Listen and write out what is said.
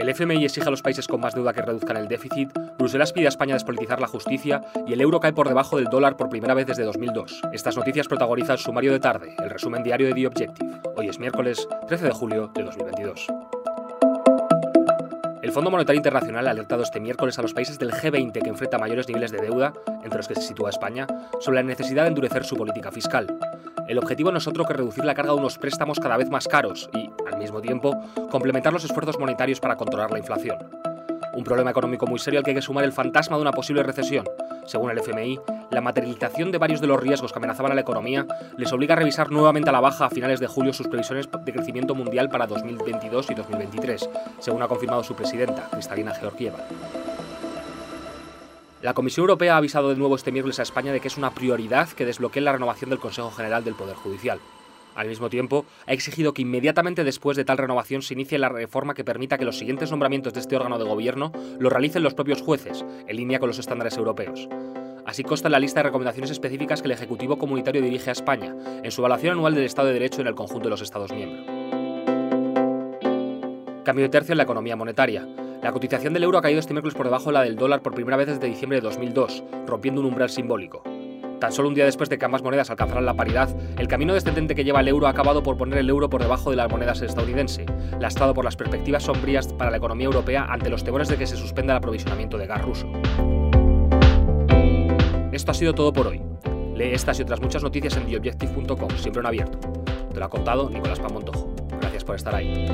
El FMI exige a los países con más deuda que reduzcan el déficit, Bruselas pide a España despolitizar la justicia y el euro cae por debajo del dólar por primera vez desde 2002. Estas noticias protagonizan el sumario de tarde, el resumen diario de The Objective. Hoy es miércoles 13 de julio de 2022. El Fondo Monetario Internacional ha alertado este miércoles a los países del G20 que enfrenta mayores niveles de deuda, entre los que se sitúa España, sobre la necesidad de endurecer su política fiscal. El objetivo no es otro que reducir la carga de unos préstamos cada vez más caros y, al mismo tiempo, complementar los esfuerzos monetarios para controlar la inflación. Un problema económico muy serio al que hay que sumar el fantasma de una posible recesión. Según el FMI, la materialización de varios de los riesgos que amenazaban a la economía les obliga a revisar nuevamente a la baja a finales de julio sus previsiones de crecimiento mundial para 2022 y 2023, según ha confirmado su presidenta, Cristalina Georgieva. La Comisión Europea ha avisado de nuevo este miércoles a España de que es una prioridad que desbloquee la renovación del Consejo General del Poder Judicial. Al mismo tiempo, ha exigido que inmediatamente después de tal renovación se inicie la reforma que permita que los siguientes nombramientos de este órgano de gobierno los realicen los propios jueces, en línea con los estándares europeos. Así consta en la lista de recomendaciones específicas que el Ejecutivo Comunitario dirige a España, en su evaluación anual del Estado de Derecho en el conjunto de los Estados miembros. Cambio de tercio en la economía monetaria. La cotización del euro ha caído este miércoles por debajo de la del dólar por primera vez desde diciembre de 2002, rompiendo un umbral simbólico. Tan solo un día después de que ambas monedas alcanzaran la paridad, el camino descendente que lleva el euro ha acabado por poner el euro por debajo de las monedas estadounidense, lastrado por las perspectivas sombrías para la economía europea ante los temores de que se suspenda el aprovisionamiento de gas ruso. Esto ha sido todo por hoy. Lee estas y otras muchas noticias en theobjective.com, siempre en abierto. Te lo ha contado Nicolás Pamontojo. Gracias por estar ahí.